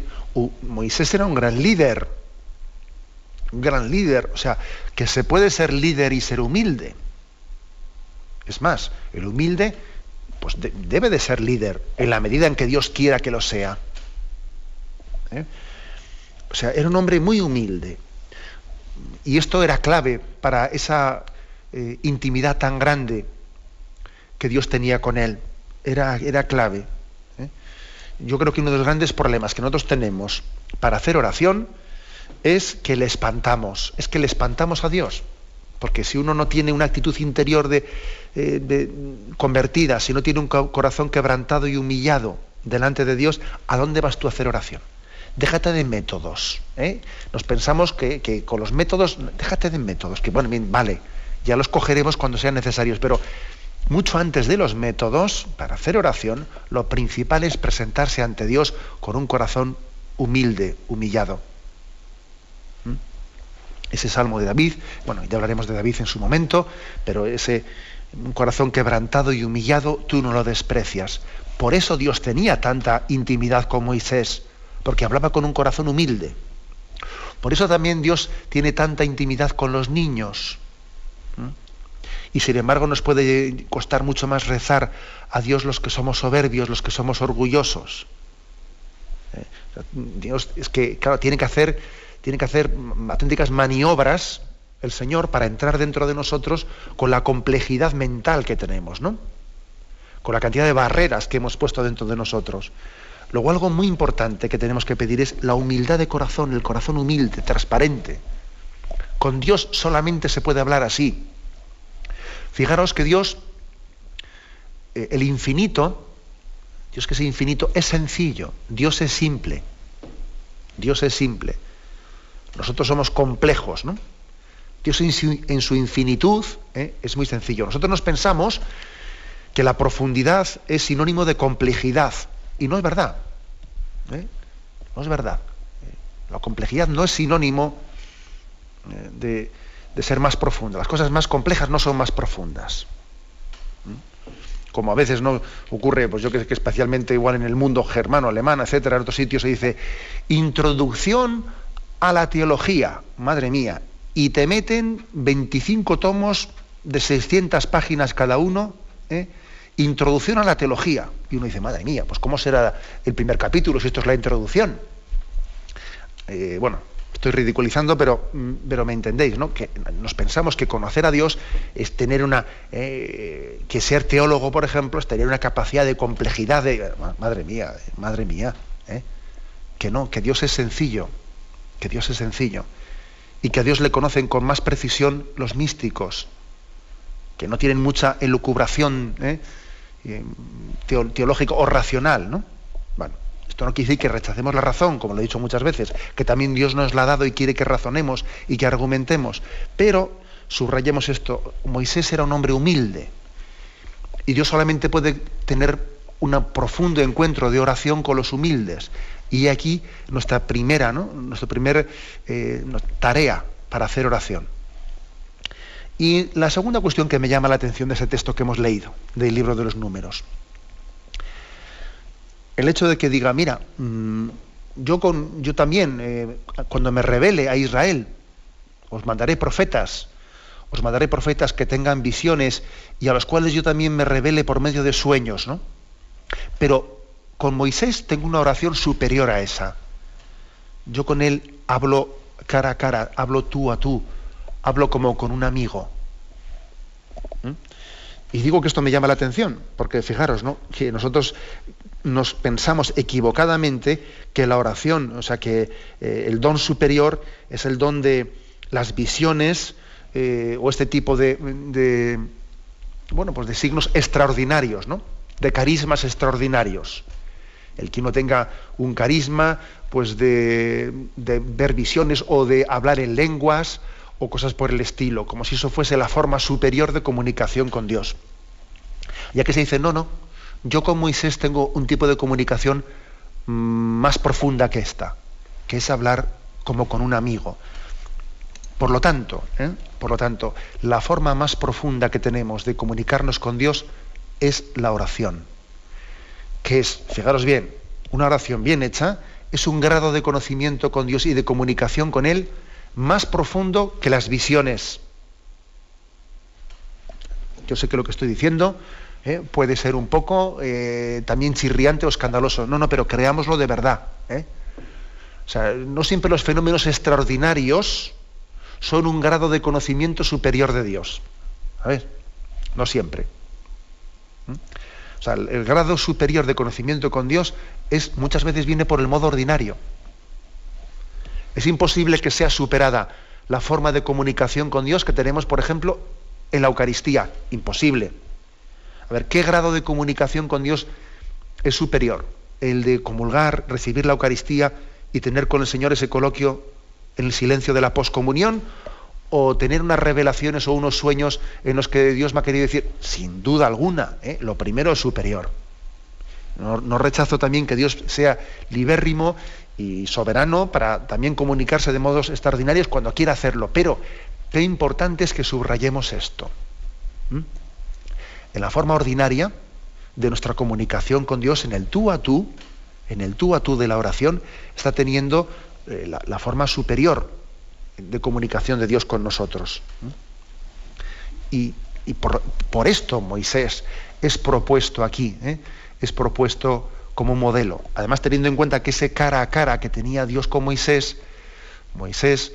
Moisés era un gran líder, un gran líder, o sea, que se puede ser líder y ser humilde. Es más, el humilde pues debe de ser líder en la medida en que Dios quiera que lo sea. ¿Eh? O sea, era un hombre muy humilde. Y esto era clave para esa eh, intimidad tan grande que Dios tenía con él. Era, era clave. ¿eh? Yo creo que uno de los grandes problemas que nosotros tenemos para hacer oración es que le espantamos, es que le espantamos a Dios. Porque si uno no tiene una actitud interior de, eh, convertida, si no tiene un corazón quebrantado y humillado delante de Dios, ¿a dónde vas tú a hacer oración? Déjate de métodos. ¿eh? Nos pensamos que, con los métodos, déjate de métodos, que bueno, bien, vale, ya los cogeremos cuando sean necesarios, pero mucho antes de los métodos, para hacer oración, lo principal es presentarse ante Dios con un corazón humilde, humillado ese salmo de David, bueno, ya hablaremos de David en su momento, pero ese un corazón quebrantado y humillado, tú no lo desprecias. Por eso Dios tenía tanta intimidad con Moisés, porque hablaba con un corazón humilde. Por eso también Dios tiene tanta intimidad con los niños. Y sin embargo nos puede costar mucho más rezar a Dios los que somos soberbios, los que somos orgullosos. ¿Eh? Dios es que, claro, tiene que hacer tiene que hacer auténticas maniobras el Señor para entrar dentro de nosotros con la complejidad mental que tenemos, ¿no? Con la cantidad de barreras que hemos puesto dentro de nosotros. Luego algo muy importante que tenemos que pedir es la humildad de corazón, el corazón humilde, transparente. Con Dios solamente se puede hablar así. Fijaros que Dios, eh, el infinito, Dios que es infinito, es sencillo. Dios es simple. Dios es simple. Nosotros somos complejos, ¿no? Dios en su, infinitud ¿eh? es muy sencillo. Nosotros nos pensamos que la profundidad es sinónimo de complejidad y no es verdad. ¿eh? No es verdad. La complejidad no es sinónimo de, ser más profunda. Las cosas más complejas no son más profundas. Como a veces no ocurre, pues yo creo que especialmente igual en el mundo germano, alemán, etcétera, en otros sitios se dice introducción a la teología, madre mía, y te meten 25 tomos de 600 páginas cada uno, ¿eh? introducción a la teología. Y uno dice, madre mía, pues ¿cómo será el primer capítulo si esto es la introducción? Eh, bueno, estoy ridiculizando, pero, mm, pero me entendéis, ¿no? Que nos pensamos que conocer a Dios es tener una. Eh, que ser teólogo, por ejemplo, es tener una capacidad de complejidad de. Madre mía, madre mía. Que no, que Dios es sencillo que Dios es sencillo y que a Dios le conocen con más precisión los místicos, que no tienen mucha elucubración ¿eh? Eh, teológica o racional, ¿no? Bueno, esto no quiere decir que rechacemos la razón, como lo he dicho muchas veces, que también Dios nos la ha dado y quiere que razonemos y que argumentemos, pero subrayemos esto, Moisés era un hombre humilde y Dios solamente puede tener un profundo encuentro de oración con los humildes. Y aquí nuestra primera, nuestra primera eh, tarea para hacer oración. Y la segunda cuestión que me llama la atención de ese texto que hemos leído, del libro de los números. El hecho de que diga, mira, mm, yo, con, yo también, eh, cuando me revele a Israel, os mandaré profetas, os mandaré profetas que tengan visiones y a los cuales yo también me revele por medio de sueños, ¿no? Pero con Moisés tengo una oración superior a esa. Yo con él hablo cara a cara, hablo tú a tú, hablo como con un amigo. ¿Mm? Y digo que esto me llama la atención, porque fijaros, ¿no? Que nosotros nos pensamos equivocadamente que la oración, o sea, que eh, el don superior es el don de las visiones eh, o este tipo de, de, bueno, pues de signos extraordinarios, ¿no? De carismas extraordinarios el que uno tenga un carisma pues de, ver visiones o de hablar en lenguas o cosas por el estilo, como si eso fuese la forma superior de comunicación con Dios. Ya que se dice, no, no, yo con Moisés tengo un tipo de comunicación mm, más profunda que esta, que es hablar como con un amigo. Por lo tanto, ¿eh? por lo tanto, la forma más profunda que tenemos de comunicarnos con Dios es la oración, que es, fijaros bien, una oración bien hecha es un grado de conocimiento con Dios y de comunicación con Él más profundo que las visiones. Yo sé que lo que estoy diciendo ¿eh? puede ser un poco eh, también chirriante o escandaloso. No, no, pero creámoslo de verdad. ¿eh? O sea, no siempre los fenómenos extraordinarios son un grado de conocimiento superior de Dios. A ver, no siempre. O sea, el, grado superior de conocimiento con Dios es muchas veces viene por el modo ordinario. Es imposible que sea superada la forma de comunicación con Dios que tenemos, por ejemplo, en la Eucaristía. Imposible. A ver, ¿qué grado de comunicación con Dios es superior? El de comulgar, recibir la Eucaristía y tener con el Señor ese coloquio en el silencio de la poscomunión o tener unas revelaciones o unos sueños en los que Dios me ha querido decir, sin duda alguna, ¿eh? lo primero es superior. No, rechazo también que Dios sea libérrimo y soberano para también comunicarse de modos extraordinarios cuando quiera hacerlo, pero qué importante es que subrayemos esto. En la forma ordinaria de nuestra comunicación con Dios, en el tú a tú, en el tú a tú de la oración, está teniendo eh, la forma superior de comunicación de Dios con nosotros. Y, por, esto Moisés es propuesto aquí, ¿eh? es propuesto como modelo. Además, teniendo en cuenta que ese cara a cara que tenía Dios con Moisés, Moisés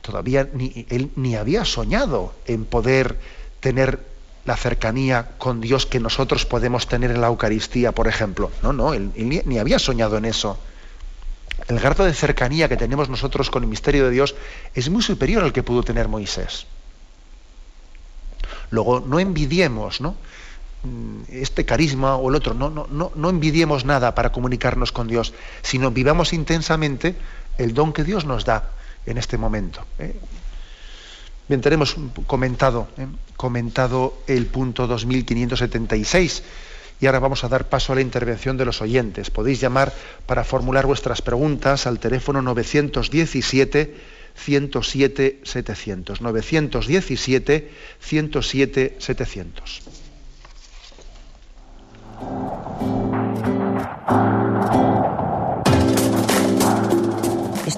todavía ni, él ni había soñado en poder tener la cercanía con Dios que nosotros podemos tener en la Eucaristía, por ejemplo. No, no, él, ni había soñado en eso el grado de cercanía que tenemos nosotros con el misterio de Dios es muy superior al que pudo tener Moisés. Luego, no envidiemos ¿no? Mm, este carisma o el otro, no, no, no, no envidiemos nada para comunicarnos con Dios, sino vivamos intensamente el don que Dios nos da en este momento. ¿eh? Bien, tenemos comentado, ¿eh? comentado el punto 2576 y ahora vamos a dar paso a la intervención de los oyentes. Podéis llamar para formular vuestras preguntas al teléfono 917 107 700. 917 107 700.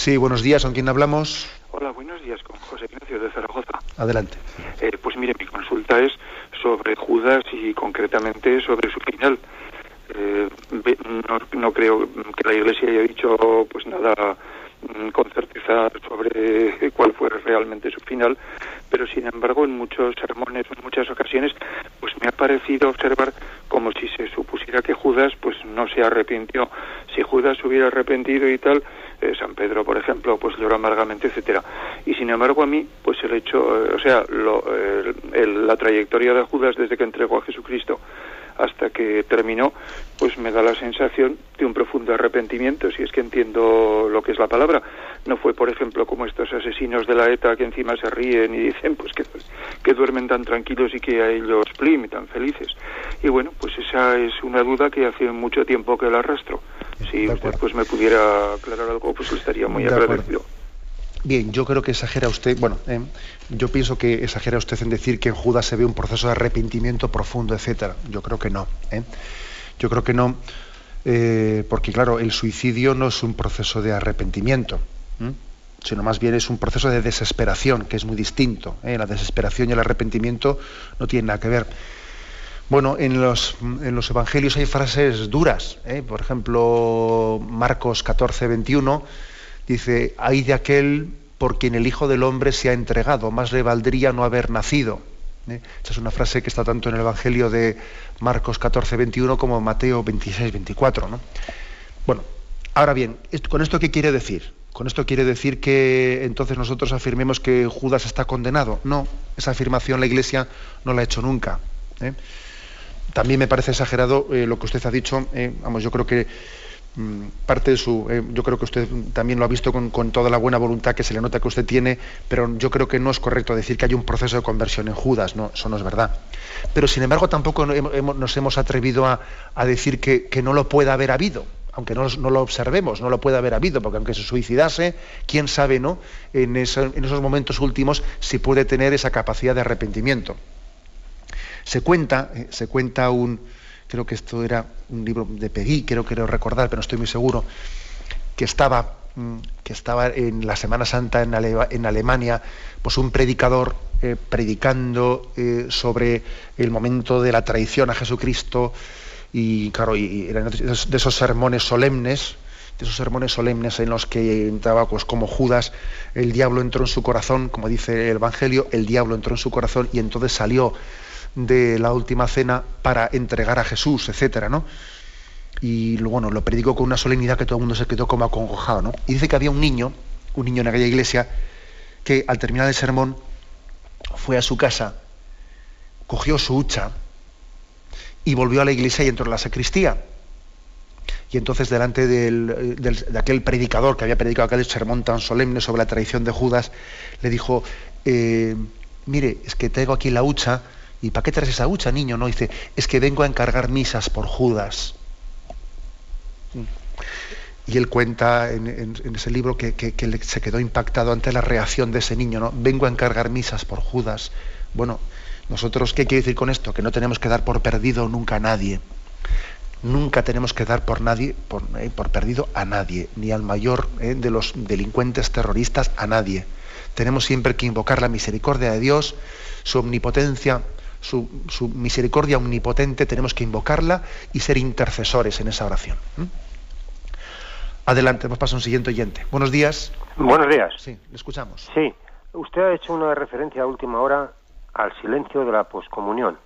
Sí, buenos días, ¿con quién hablamos? Hola, buenos días, con José Ignacio de Zaragoza. Adelante. Eh, pues mire, mi consulta es sobre Judas y concretamente sobre su final. Eh, no, creo que la Iglesia haya dicho pues nada mm, con certeza sobre cuál fue realmente su final, pero sin embargo en muchos sermones, en muchas ocasiones, pues me ha parecido observar como si se supusiera que Judas pues no se arrepintió. Si Judas hubiera arrepentido y tal, eh, San Pedro, por ejemplo, pues lloró amargamente, etcétera. Y sin embargo a mí, pues el hecho, eh, o sea, la trayectoria de Judas desde que entregó a Jesucristo hasta que terminó, pues me da la sensación de un profundo arrepentimiento, si es que entiendo lo que es la palabra. No fue, por ejemplo, como estos asesinos de la ETA que encima se ríen y dicen pues que, que duermen tan tranquilos y que a ellos plim, tan felices. Y bueno, pues esa es una duda que hace mucho tiempo que la arrastro. Si usted pues me pudiera aclarar algo, pues estaría muy agradecido. Bien, yo creo que exagera usted, bueno, eh, yo pienso que exagera usted en decir que en Judas se ve un proceso de arrepentimiento profundo, etcétera. Yo creo que no. ¿eh? Yo creo que no, eh, porque claro, el suicidio no es un proceso de arrepentimiento, sino más bien es un proceso de desesperación, que es muy distinto. La desesperación y el arrepentimiento no tienen nada que ver. Bueno, en los, en los evangelios hay frases duras. Por ejemplo, Marcos 14, 21 Dice, hay de aquel por quien el Hijo del Hombre se ha entregado, más le valdría no haber nacido. ¿Eh? Esa es una frase que está tanto en el Evangelio de Marcos 14, 21 como Mateo 26, 24. Bueno, ahora bien, ¿con esto qué quiere decir? ¿Con esto quiere decir que entonces nosotros afirmemos que Judas está condenado? No, esa afirmación la Iglesia no la ha hecho nunca. ¿eh? También me parece exagerado eh, lo que usted ha dicho. vamos, yo creo que Mm, parte de su eh, yo creo que usted también lo ha visto con, toda la buena voluntad que se le nota que usted tiene pero yo creo que no es correcto decir que hay un proceso de conversión en Judas no eso no es verdad pero sin embargo tampoco nos hemos atrevido a, decir que, no lo pueda haber habido aunque no, lo observemos, no lo puede haber habido, porque aunque se suicidase, quién sabe, ¿no? En, esos momentos últimos si puede tener esa capacidad de arrepentimiento. Se cuenta, eh, se cuenta un, creo que esto era un libro de Pegui, creo que recordar, pero no estoy muy seguro, que estaba, mm, que estaba en la Semana Santa en, Alemania, pues un predicador eh, predicando eh, sobre el momento de la traición a Jesucristo, y claro, y, de esos sermones solemnes, de esos sermones solemnes en los que entraba pues como Judas, el diablo entró en su corazón, como dice el Evangelio, el diablo entró en su corazón y entonces salió de la última cena para entregar a Jesús, etcétera, ¿no? Y bueno, lo predicó con una solemnidad que todo el mundo se quedó como acongojado, ¿no? Y dice que había un niño, un niño en aquella iglesia, que al terminar el sermón fue a su casa, cogió su hucha y volvió a la iglesia y entró en la sacristía. Y entonces delante de aquel predicador que había predicado aquel sermón tan solemne sobre la traición de Judas, le dijo, eh, mire, es que tengo aquí la hucha, ¿Y para qué traes esa hucha, niño? No, dice, es que vengo a encargar misas por Judas. Y él cuenta en, ese libro que, se quedó impactado ante la reacción de ese niño, ¿no? Vengo a encargar misas por Judas. Bueno, nosotros, ¿qué quiere decir con esto? Que no tenemos que dar por perdido nunca a nadie. Nunca tenemos que dar por nadie, por, eh, perdido a nadie, ni al mayor eh, de los delincuentes terroristas, a nadie. Tenemos siempre que invocar la misericordia de Dios, su omnipotencia, su, misericordia omnipotente, tenemos que invocarla y ser intercesores en esa oración. Adelante, hemos pasado a un siguiente oyente. Buenos días. Buenos días. Sí, le escuchamos. Sí, usted ha hecho una referencia a última hora al silencio de la poscomunión.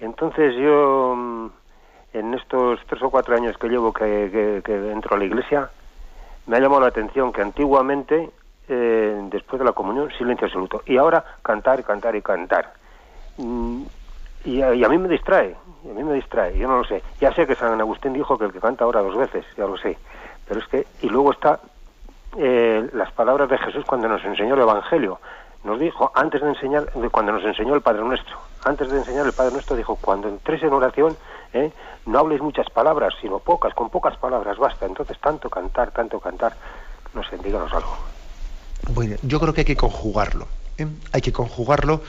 Entonces yo, mm, en estos tres o cuatro años que llevo que, que, entro a la iglesia, me ha llamado la atención que antiguamente, eh, después de la comunión, silencio absoluto. Y ahora cantar, cantar y cantar. Mm, y, a, mí me distrae, a mí me distrae, yo no lo sé. Ya sé que San Agustín dijo que el que canta ahora dos veces, ya lo sé. Pero es que, y luego está eh, las palabras de Jesús cuando nos enseñó el Evangelio. Nos dijo, antes de enseñar, cuando nos enseñó el Padre Nuestro, antes de enseñar el Padre Nuestro, dijo, cuando entres en oración, eh, no hables muchas palabras, sino pocas, con pocas palabras basta. Entonces, tanto cantar, tanto cantar, no sé, algo. Bueno, yo creo que hay que conjugarlo. ¿eh? Hay que conjugarlo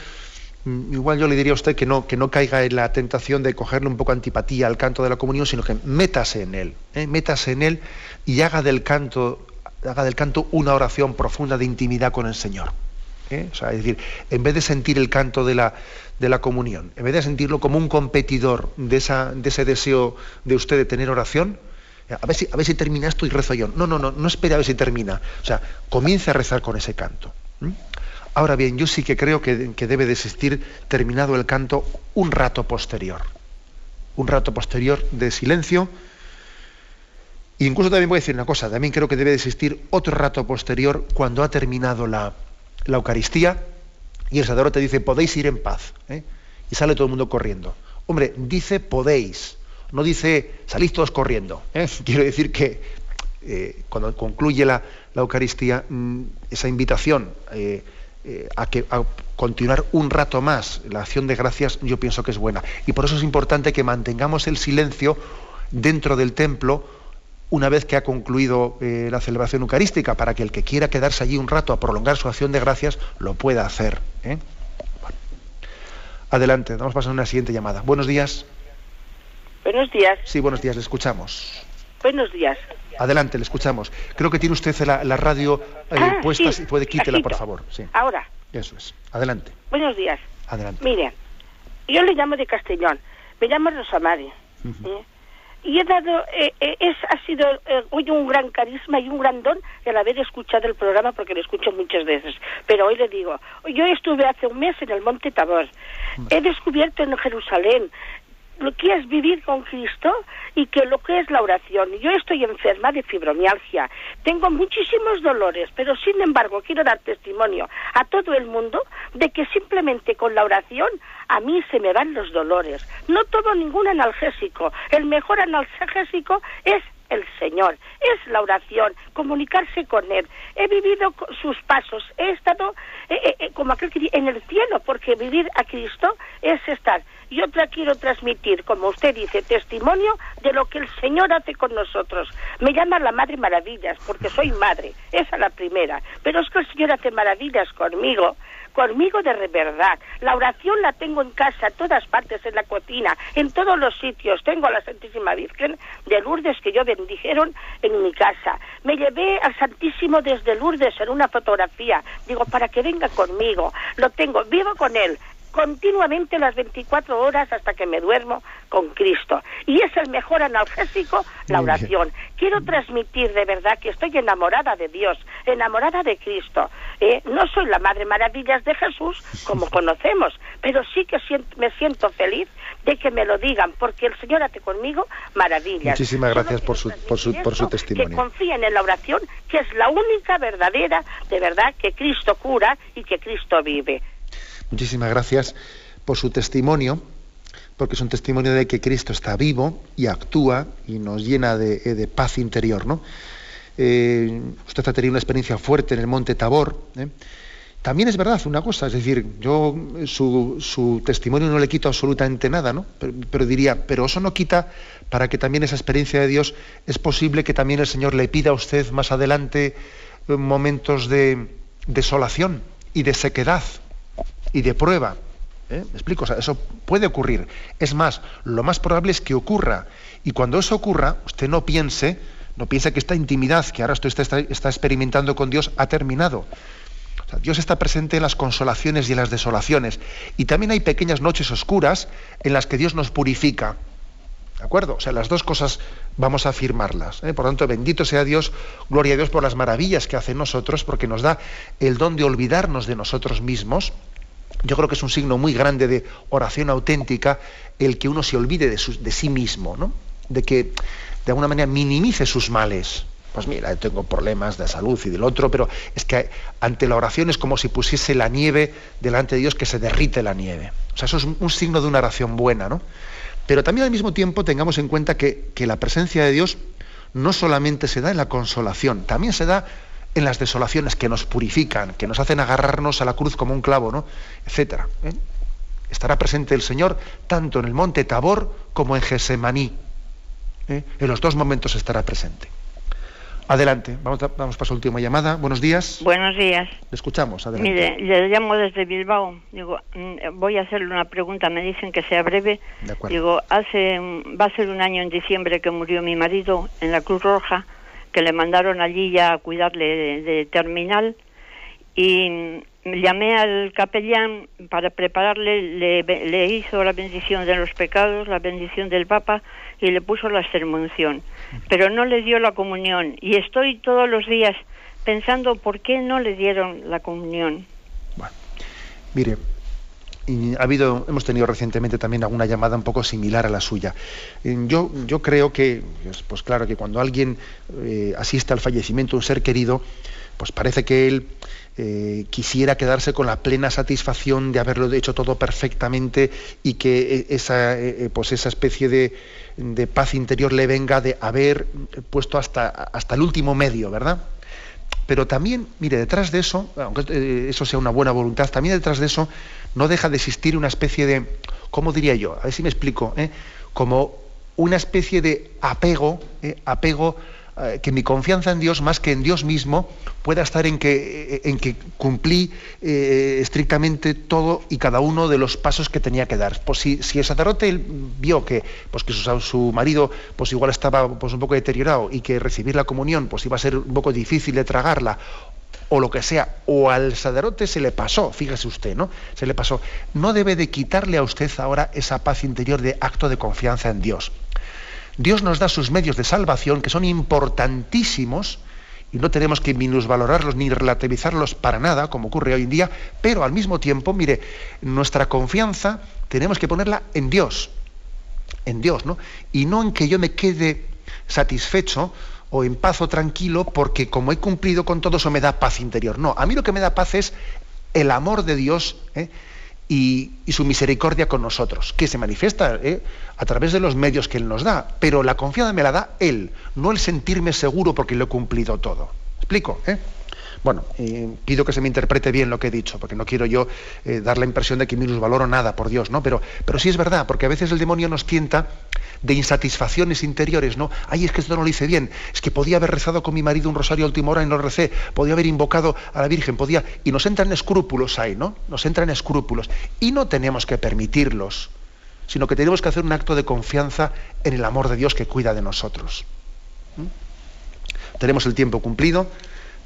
Mm, igual yo le diría a usted que no, que no caiga en la tentación de cogerle un poco antipatía al canto de la comunión, sino que métase en él, métase en él y haga del canto, haga del canto una oración profunda de intimidad con el Señor. ¿eh? es decir, en vez de sentir el canto de la, de la comunión, en vez de sentirlo como un competidor de, esa, de ese deseo de usted de tener oración, a ver, si, a ver si termina esto y rezo yo. No, no, no, no espere a ver si termina. O sea, comience a rezar con ese canto. Ahora bien, yo sí que creo que, debe de existir, terminado el canto, un rato posterior. Un rato posterior de silencio. E incluso también voy a decir una cosa, también creo que debe de existir otro rato posterior cuando ha terminado la, Eucaristía y el sacerdote dice, podéis ir en paz. ¿eh? Y sale todo el mundo corriendo. Hombre, dice podéis, no dice salid todos corriendo. ¿eh? Quiero decir que eh, cuando concluye la, Eucaristía, mm, esa invitación eh, a, que, a continuar un rato más la acción de gracias, yo pienso que es buena. Y por eso es importante que mantengamos el silencio dentro del templo una vez que ha concluido la celebración eucarística, para que el que quiera quedarse allí un rato a prolongar su acción de gracias lo pueda hacer. Adelante, vamos a pasar a una siguiente llamada. Buenos días. Buenos días. Sí, buenos días, le escuchamos. Buenos días. Adelante, le escuchamos. Creo que tiene usted la, radio eh, ah, puesta, si puede quítela, por favor. Sí. Ahora. Eso es. Adelante. Buenos días. Adelante. Mire, yo le llamo de Castellón. Me llamo Rosamari y he dado, eh, eh, es, ha sido eh, hoy un gran carisma y un gran don el haber escuchado el programa porque lo escucho muchas veces. Pero hoy le digo, yo estuve hace un mes en el Monte Tabor, he descubierto en Jerusalén que es vivir con Cristo y que lo que es la oración. Yo estoy enferma de fibromialgia, tengo muchísimos dolores, pero sin embargo quiero dar testimonio a todo el mundo de que simplemente con la oración a mí se me van los dolores. No tomo ningún analgésico. El mejor analgésico es el Señor, es la oración, comunicarse con Él. He vivido sus pasos, he estado eh, eh, eh, como aquel que en el cielo, porque vivir a Cristo es estar. Yo te quiero transmitir, como usted dice, testimonio de lo que el Señor hace con nosotros. Me llama la Madre Maravillas, porque soy madre, esa es la primera. Pero es que el Señor hace maravillas conmigo, conmigo de verdad. La oración la tengo en casa, en todas partes, en la cocina, en todos los sitios. Tengo a la Santísima Virgen de Lourdes que yo bendijeron en mi casa. Me llevé al Santísimo desde Lourdes en una fotografía. Digo, para que venga conmigo. Lo tengo, vivo con él continuamente las 24 horas hasta que me duermo con Cristo. Y es el mejor analgésico, la oración. Quiero transmitir de verdad que estoy enamorada de Dios, enamorada de Cristo. ¿eh? no soy la Madre Maravillas de Jesús, como conocemos, pero sí que me siento feliz de que me lo digan, porque el Señor hace conmigo maravillas. Muchísimas gracias por su, por su, por su testimonio. Que confíen en la oración, que es la única verdadera, de verdad, que Cristo cura y que Cristo vive. Muchísimas gracias por su testimonio, porque es un testimonio de que Cristo está vivo y actúa y nos llena de, eh, paz interior. ¿no? Eh, usted ha tenido una experiencia fuerte en el monte Tabor. ¿eh? También es verdad una cosa, es decir, yo su, testimonio no le quito absolutamente nada, ¿no? Pero, diría, pero eso no quita para que también esa experiencia de Dios es posible que también el Señor le pida a usted más adelante momentos de desolación y de sequedad, y de prueba. ¿eh? ¿Me explico? eso puede ocurrir. Es más, lo más probable es que ocurra. Y cuando eso ocurra, usted no piense, no piense que esta intimidad que ahora usted está, experimentando con Dios ha terminado. Dios está presente en las consolaciones y en las desolaciones. Y también hay pequeñas noches oscuras en las que Dios nos purifica. ¿De acuerdo? O sea, las dos cosas vamos a afirmarlas. ¿eh? Por tanto, bendito sea Dios, gloria a Dios por las maravillas que hace en nosotros, porque nos da el don de olvidarnos de nosotros mismos yo creo que es un signo muy grande de oración auténtica el que uno se olvide de, sí mismo, ¿no? de que de alguna manera minimice sus males. Pues mira, tengo problemas de salud y del otro, pero es que ante la oración es como si pusiese la nieve delante de Dios que se derrite la nieve. O sea, eso es un signo de una oración buena, ¿no? Pero también al mismo tiempo tengamos en cuenta que, que la presencia de Dios no solamente se da en la consolación, también se da en las desolaciones que nos purifican, que nos hacen agarrarnos a la cruz como un clavo, ¿no? etcétera. ¿eh? Estará presente el Señor tanto en el monte Tabor como en Gesemaní. ¿eh? En los dos momentos estará presente. Adelante, vamos, a, vamos para su última llamada. Buenos días. Buenos días. Le escuchamos, adelante. Mire, le llamo desde Bilbao. Digo, mm, voy a hacerle una pregunta, me dicen que sea breve. Digo, hace, va a ser un año en diciembre que murió mi marido en la Cruz Roja que le mandaron allí ya a cuidarle de, terminal y llamé al capellán para prepararle, le, hizo la bendición de los pecados, la bendición del Papa y le puso la extremunción, pero no le dio la comunión y estoy todos los días pensando por qué no le dieron la comunión. Bueno, mire, ha habido, hemos tenido recientemente también alguna llamada un poco similar a la suya. Eh, yo, yo creo que, pues, pues claro, que cuando alguien eh, asiste al fallecimiento de un ser querido, pues parece que él eh, quisiera quedarse con la plena satisfacción de haberlo hecho todo perfectamente y que esa, pues esa especie de, de, paz interior le venga de haber puesto hasta, hasta el último medio, ¿verdad? Pero también, mire, detrás de eso, aunque eso sea una buena voluntad, también detrás de eso no deja de existir una especie de, ¿cómo diría yo? A ver si me explico, ¿eh? como una especie de apego, ¿eh? apego eh, que mi confianza en Dios, más que en Dios mismo, pueda estar en que, en que cumplí eh, estrictamente todo y cada uno de los pasos que tenía que dar. Pues si, si el sacerdote vio que, pues que su, marido pues igual estaba pues un poco deteriorado y que recibir la comunión pues iba a ser un poco difícil de tragarla, o lo que sea, o al sacerdote se le pasó, fíjese usted, ¿no? Se le pasó. No debe de quitarle a usted ahora esa paz interior de acto de confianza en Dios. Dios nos da sus medios de salvación que son importantísimos y no tenemos que minusvalorarlos ni relativizarlos para nada, como ocurre hoy en día, pero al mismo tiempo, mire, nuestra confianza tenemos que ponerla en Dios, en Dios, ¿no? Y no en que yo me quede satisfecho o en paz o tranquilo porque como he cumplido con todo eso me da paz interior. No, a mí lo que me da paz es el amor de Dios, ¿eh? Y, su misericordia con nosotros, que se manifiesta ¿eh? a través de los medios que Él nos da, pero la confianza me la da Él, no el sentirme seguro porque lo he cumplido todo. ¿Explico? Eh? Bueno, eh, pido que se me interprete bien lo que he dicho, porque no quiero yo dar la impresión de que valoro nada, por Dios, ¿no? Pero, pero sí es verdad, porque a veces el demonio nos tienta de insatisfacciones interiores, ¿no? Ay, es que esto no lo hice bien, es que podía haber rezado con mi marido un rosario a última hora y no recé, podía haber invocado a la Virgen, podía... Y nos entran escrúpulos ahí, ¿no? Nos entran escrúpulos. Y no tenemos que permitirlos, sino que tenemos que hacer un acto de confianza en el amor de Dios que cuida de nosotros. Tenemos el tiempo cumplido.